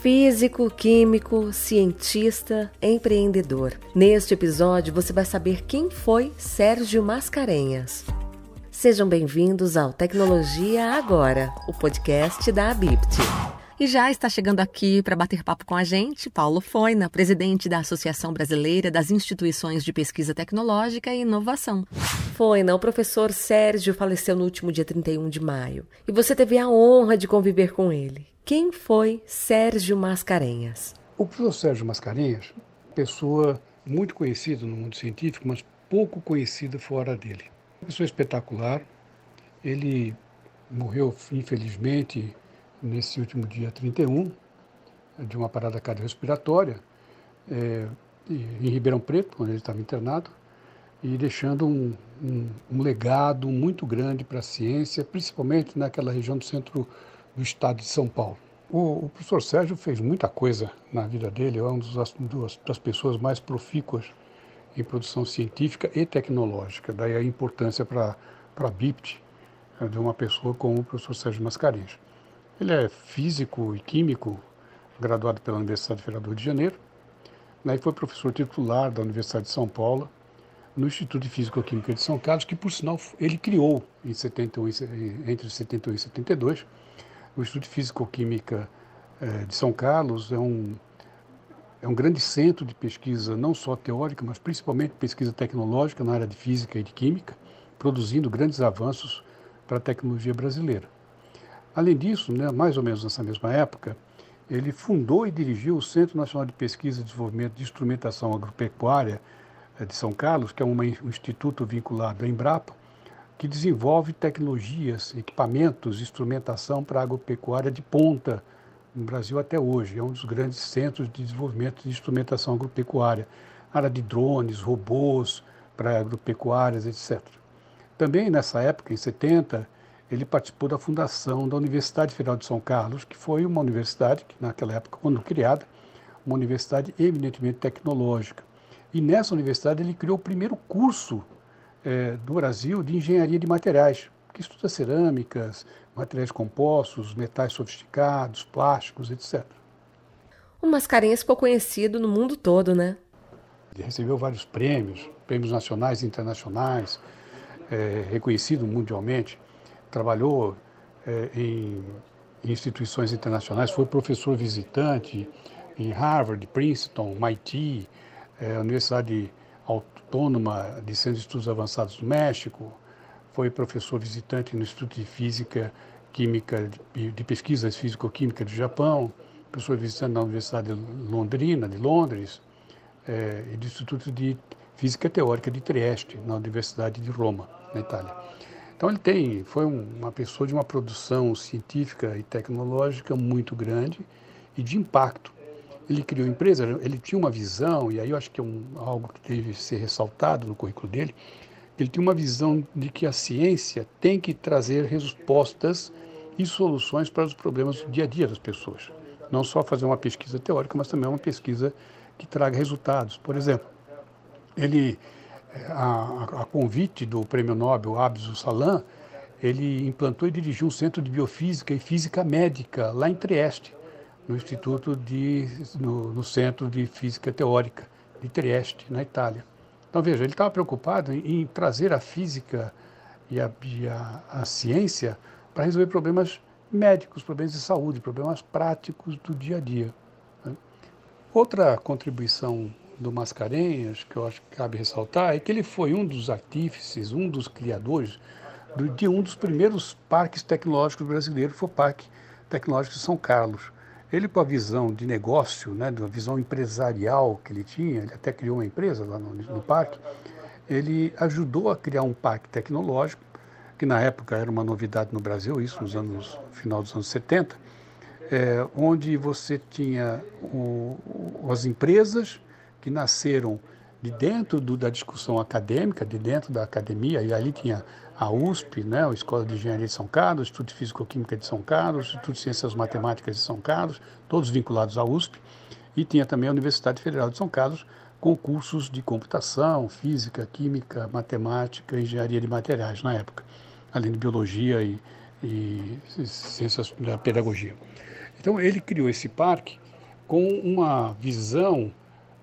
Físico, químico, cientista, empreendedor. Neste episódio você vai saber quem foi Sérgio Mascarenhas. Sejam bem-vindos ao Tecnologia Agora, o podcast da Abipt. E já está chegando aqui para bater papo com a gente Paulo Foina, presidente da Associação Brasileira das Instituições de Pesquisa Tecnológica e Inovação. Foina, o professor Sérgio faleceu no último dia 31 de maio e você teve a honra de conviver com ele. Quem foi Sérgio Mascarenhas? O professor Sérgio Mascarenhas, pessoa muito conhecida no mundo científico, mas pouco conhecida fora dele. Uma pessoa espetacular. Ele morreu, infelizmente, nesse último dia 31, de uma parada cardiorrespiratória, é, em Ribeirão Preto, onde ele estava internado, e deixando um, um, um legado muito grande para a ciência, principalmente naquela região do centro do estado de São Paulo. O, o professor Sérgio fez muita coisa na vida dele, é uma das, das pessoas mais profícuas em produção científica e tecnológica, daí a importância para a BIPT é, de uma pessoa como o professor Sérgio Mascarenhas. Ele é físico e químico, graduado pela Universidade Federal do Rio de Janeiro, né, e foi professor titular da Universidade de São Paulo, no Instituto de Físico-Química de São Carlos, que por sinal ele criou em 71, entre 71 e 72. O Instituto de Físico-Química eh, de São Carlos é um, é um grande centro de pesquisa, não só teórica, mas principalmente pesquisa tecnológica na área de física e de química, produzindo grandes avanços para a tecnologia brasileira. Além disso, né, mais ou menos nessa mesma época, ele fundou e dirigiu o Centro Nacional de Pesquisa e Desenvolvimento de Instrumentação Agropecuária eh, de São Carlos, que é um instituto vinculado à Embrapa, que desenvolve tecnologias, equipamentos, instrumentação para agropecuária de ponta no Brasil até hoje. É um dos grandes centros de desenvolvimento de instrumentação agropecuária, área de drones, robôs para agropecuárias, etc. Também nessa época, em 70, ele participou da fundação da Universidade Federal de São Carlos, que foi uma universidade que, naquela época, quando criada, uma universidade eminentemente tecnológica. E nessa universidade ele criou o primeiro curso é, do Brasil de engenharia de materiais, que estuda cerâmicas, materiais compostos, metais sofisticados, plásticos, etc. O Mascarenhas ficou conhecido no mundo todo, né? Ele recebeu vários prêmios, prêmios nacionais e internacionais, é, reconhecido mundialmente trabalhou é, em, instituições internacionais, foi professor visitante em Harvard, Princeton, MIT, é, Universidade Autônoma de Centro de Estudos Avançados do México, foi professor visitante no Instituto de Física Química de, de Pesquisas Físico-Química do Japão, professor visitante na Universidade Londrina, de Londres, é, e do Instituto de Física Teórica de Trieste, na Universidade de Roma, na Itália. Então ele tem, foi um, uma pessoa de uma produção científica e tecnológica muito grande e de impacto. Ele criou empresa, ele tinha uma visão, e aí eu acho que é um, algo que deve ser ressaltado no currículo dele, ele tinha uma visão de que a ciência tem que trazer respostas e soluções para os problemas do dia a dia das pessoas. Não só fazer uma pesquisa teórica, mas também uma pesquisa que traga resultados. Por exemplo, ele a, a, convite do prêmio Nobel Abdus Salam, ele implantou e dirigiu um centro de biofísica e física médica lá em Trieste, no Instituto de, no, no Centro de Física Teórica de Trieste, na Itália. Então veja, ele estava preocupado em, em, trazer a física e a, e a, a ciência para resolver problemas médicos, problemas de saúde, problemas práticos do dia a dia. Né? Outra contribuição do Mascarenhas, que eu acho que cabe ressaltar, é que ele foi um dos artífices, um dos criadores de um dos primeiros parques tecnológicos brasileiros, foi o Parque Tecnológico de São Carlos. Ele, com a visão de negócio, né, uma visão empresarial que ele tinha, ele até criou uma empresa lá no, no parque, ele ajudou a criar um parque tecnológico, que na época era uma novidade no Brasil, isso nos anos final dos anos 70, é, onde você tinha o, as empresas que nasceram de dentro do, da discussão acadêmica, de dentro da academia, e ali tinha a USP, né, a Escola de Engenharia de São Carlos, o Instituto de Físico-Química de São Carlos, o Instituto de Ciências Matemáticas de São Carlos, todos vinculados à USP, e tinha também a Universidade Federal de São Carlos, com cursos de computação, física, química, matemática, engenharia de materiais na época, além de biologia e, e ciências da pedagogia. Então ele criou esse parque com uma visão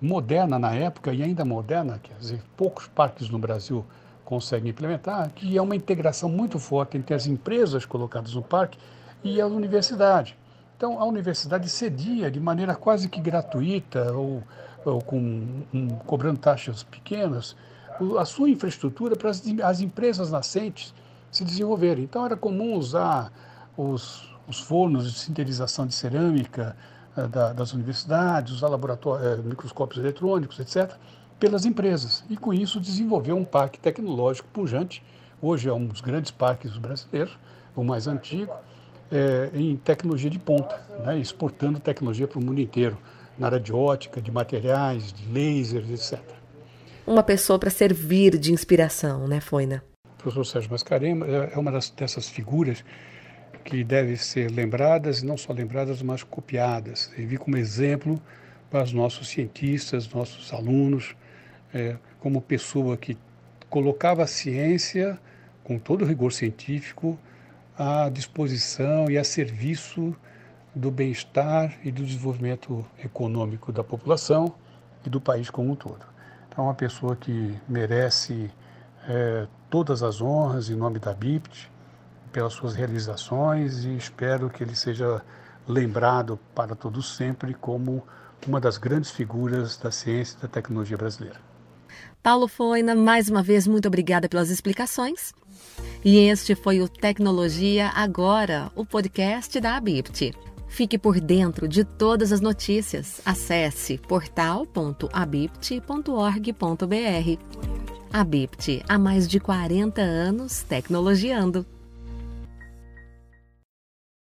moderna na época e ainda moderna, quer dizer, poucos parques no Brasil conseguem implementar, que é uma integração muito forte entre as empresas colocadas no parque e a universidade. Então, a universidade cedia de maneira quase que gratuita ou, ou com, um, cobrando taxas pequenas a sua infraestrutura para as, as empresas nascentes se desenvolverem. Então, era comum usar os, os fornos de sintetização de cerâmica da, das universidades, usar laboratórios, eh, microscópios eletrônicos, etc., pelas empresas. E com isso desenvolver um parque tecnológico pujante. Hoje é um dos grandes parques brasileiros, o mais antigo, é, em tecnologia de ponta, né, exportando tecnologia para o mundo inteiro, na área de ótica, de materiais, de lasers, etc. Uma pessoa para servir de inspiração, né, Foina? O professor Sérgio Mascarenhas é, é uma das, dessas figuras que devem ser lembradas, e não só lembradas, mas copiadas. Vi como exemplo para os nossos cientistas, nossos alunos, é, como pessoa que colocava a ciência, com todo o rigor científico, à disposição e a serviço do bem-estar e do desenvolvimento econômico da população e do país como um todo. Então, é uma pessoa que merece é, todas as honras em nome da BIPT, pelas suas realizações e espero que ele seja lembrado para todos sempre como uma das grandes figuras da ciência e da tecnologia brasileira. Paulo Foina, mais uma vez, muito obrigada pelas explicações. E este foi o Tecnologia Agora, o podcast da Abipt. Fique por dentro de todas as notícias. Acesse portal.abipt.org.br. Abipt, há mais de 40 anos tecnologiando.